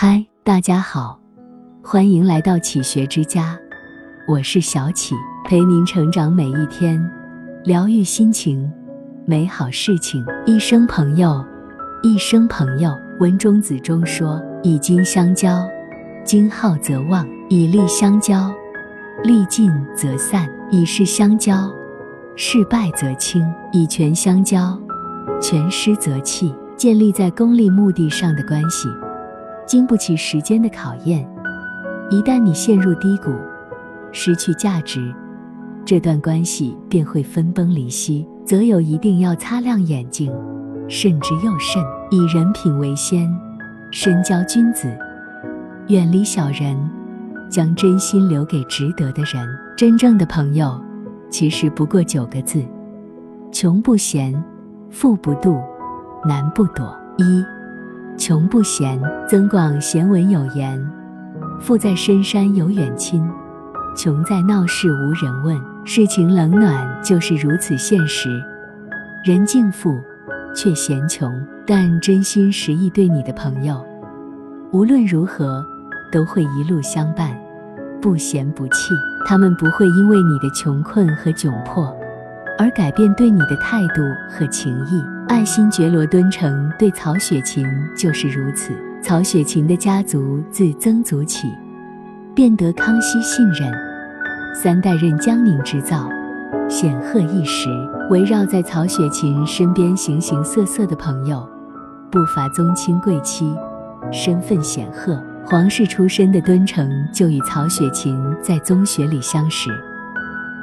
嗨，大家好，欢迎来到启学之家，我是小启，陪您成长每一天，疗愈心情，美好事情。一生朋友，一生朋友。文中子中说：“以金相交，金耗则旺；以利相交，利尽则散；以势相交，事败则轻；以权相交，权失则弃。”建立在功利目的上的关系。经不起时间的考验，一旦你陷入低谷，失去价值，这段关系便会分崩离析。择友一定要擦亮眼睛，慎之又慎，以人品为先，深交君子，远离小人，将真心留给值得的人。真正的朋友，其实不过九个字：穷不嫌，富不妒，难不躲。一穷不嫌，增广贤文有言：“富在深山有远亲，穷在闹市无人问。”世情冷暖就是如此现实。人敬富，却嫌穷，但真心实意对你的朋友，无论如何都会一路相伴，不嫌不弃。他们不会因为你的穷困和窘迫，而改变对你的态度和情谊。爱新觉罗敦诚对曹雪芹就是如此。曹雪芹的家族自曾祖起，便得康熙信任，三代任江宁织造，显赫一时。围绕在曹雪芹身边形形色色的朋友，不乏宗亲贵戚，身份显赫。皇室出身的敦诚就与曹雪芹在宗学里相识，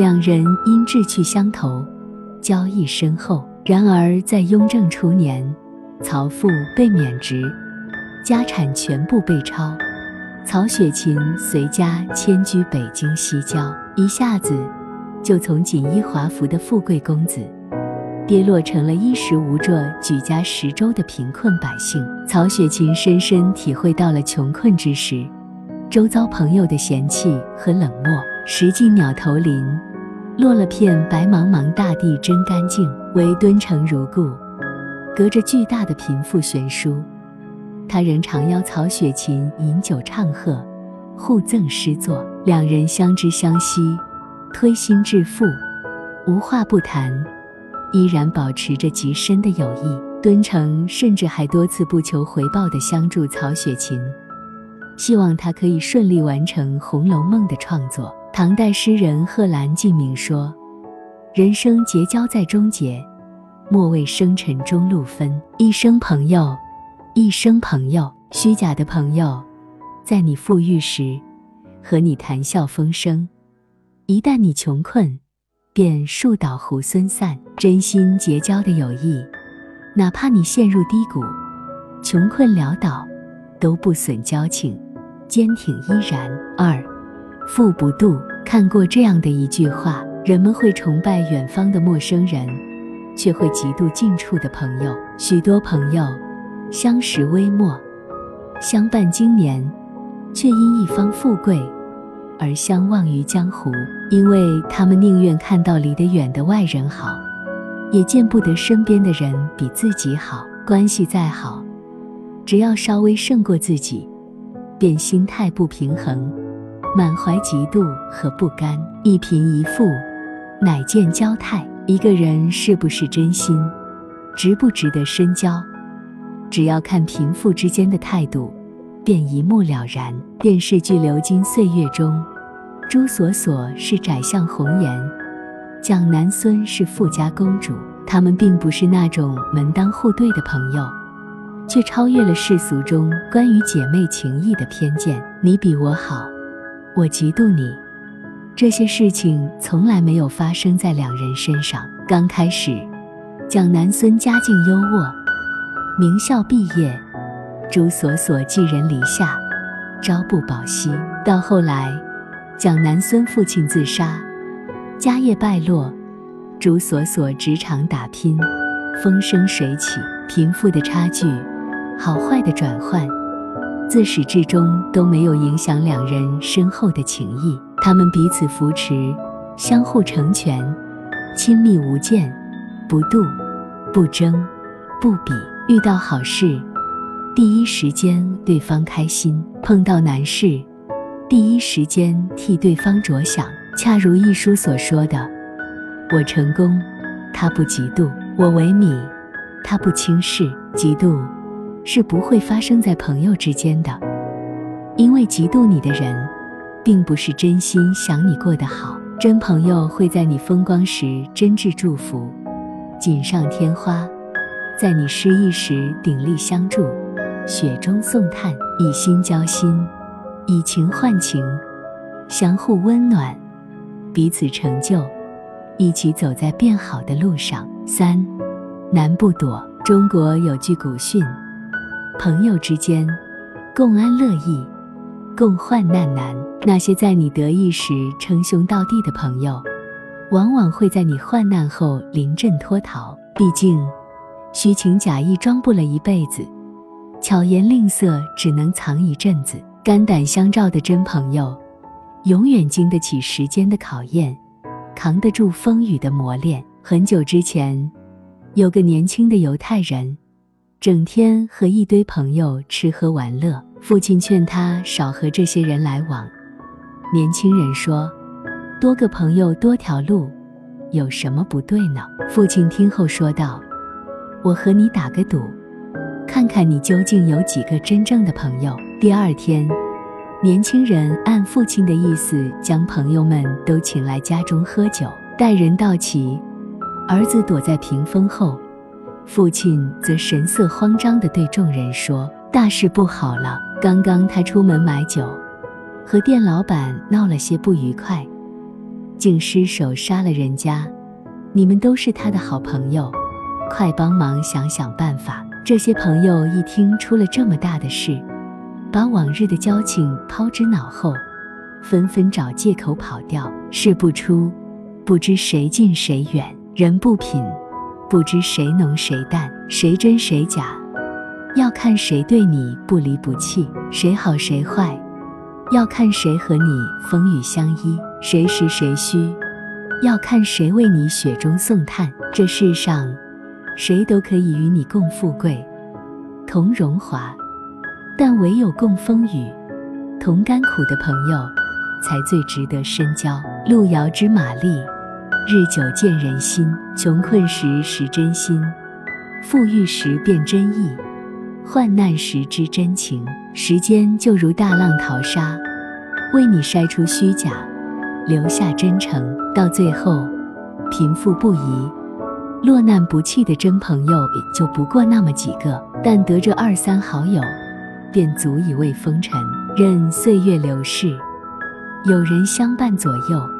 两人因志趣相投，交谊深厚。然而，在雍正初年，曹父被免职，家产全部被抄，曹雪芹随家迁居北京西郊，一下子就从锦衣华服的富贵公子，跌落成了衣食无着、举家十周的贫困百姓。曹雪芹深深体会到了穷困之时，周遭朋友的嫌弃和冷漠。石径鸟投林。落了片白茫茫大地真干净，唯敦诚如故。隔着巨大的贫富悬殊，他仍常邀曹雪芹饮酒唱和，互赠诗作，两人相知相惜，推心置腹，无话不谈，依然保持着极深的友谊。敦诚甚至还多次不求回报地相助曹雪芹，希望他可以顺利完成《红楼梦》的创作。唐代诗人贺兰进明说：“人生结交在终结，莫为生辰中路分。一生朋友，一生朋友。虚假的朋友，在你富裕时和你谈笑风生，一旦你穷困，便树倒猢狲散。真心结交的友谊，哪怕你陷入低谷，穷困潦倒，都不损交情，坚挺依然。二。”富不度，看过这样的一句话：人们会崇拜远方的陌生人，却会嫉妒近处的朋友。许多朋友相识微末，相伴经年，却因一方富贵而相忘于江湖。因为他们宁愿看到离得远的外人好，也见不得身边的人比自己好。关系再好，只要稍微胜过自己，便心态不平衡。满怀嫉妒和不甘，一贫一富，乃见交态。一个人是不是真心，值不值得深交，只要看贫富之间的态度，便一目了然。电视剧《流金岁月》中，朱锁锁是宰相红颜，蒋南孙是富家公主，他们并不是那种门当户对的朋友，却超越了世俗中关于姐妹情谊的偏见。你比我好。我嫉妒你，这些事情从来没有发生在两人身上。刚开始，蒋南孙家境优渥，名校毕业，朱锁锁寄人篱下，朝不保夕。到后来，蒋南孙父亲自杀，家业败落，朱锁锁职场打拼，风生水起，贫富的差距，好坏的转换。自始至终都没有影响两人深厚的情谊，他们彼此扶持，相互成全，亲密无间，不妒，不争，不比。遇到好事，第一时间对方开心；碰到难事，第一时间替对方着想。恰如一书所说的：“我成功，他不嫉妒；我萎靡，他不轻视。嫉妒是不会发生在朋友之间的，因为嫉妒你的人，并不是真心想你过得好。真朋友会在你风光时真挚祝福，锦上添花；在你失意时鼎力相助，雪中送炭，以心交心，以情换情，相互温暖，彼此成就，一起走在变好的路上。三难不躲。中国有句古训：朋友之间，共安乐易，共患难难。那些在你得意时称兄道弟的朋友，往往会在你患难后临阵脱逃。毕竟，虚情假意装不了一辈子，巧言令色只能藏一阵子。肝胆相照的真朋友，永远经得起时间的考验，扛得住风雨的磨练。很久之前。有个年轻的犹太人，整天和一堆朋友吃喝玩乐。父亲劝他少和这些人来往。年轻人说：“多个朋友多条路，有什么不对呢？”父亲听后说道：“我和你打个赌，看看你究竟有几个真正的朋友。”第二天，年轻人按父亲的意思，将朋友们都请来家中喝酒。待人到齐。儿子躲在屏风后，父亲则神色慌张地对众人说：“大事不好了！刚刚他出门买酒，和店老板闹了些不愉快，竟失手杀了人家。你们都是他的好朋友，快帮忙想想办法！”这些朋友一听出了这么大的事，把往日的交情抛之脑后，纷纷找借口跑掉。事不出，不知谁近谁远。人不品，不知谁浓谁淡，谁真谁假，要看谁对你不离不弃；谁好谁坏，要看谁和你风雨相依；谁实谁虚，要看谁为你雪中送炭。这世上，谁都可以与你共富贵、同荣华，但唯有共风雨、同甘苦的朋友，才最值得深交。路遥知马力。日久见人心，穷困时识真心，富裕时辨真意，患难时知真情。时间就如大浪淘沙，为你筛出虚假，留下真诚。到最后，贫富不移，落难不弃的真朋友也就不过那么几个。但得这二三好友，便足以为风尘。任岁月流逝，有人相伴左右。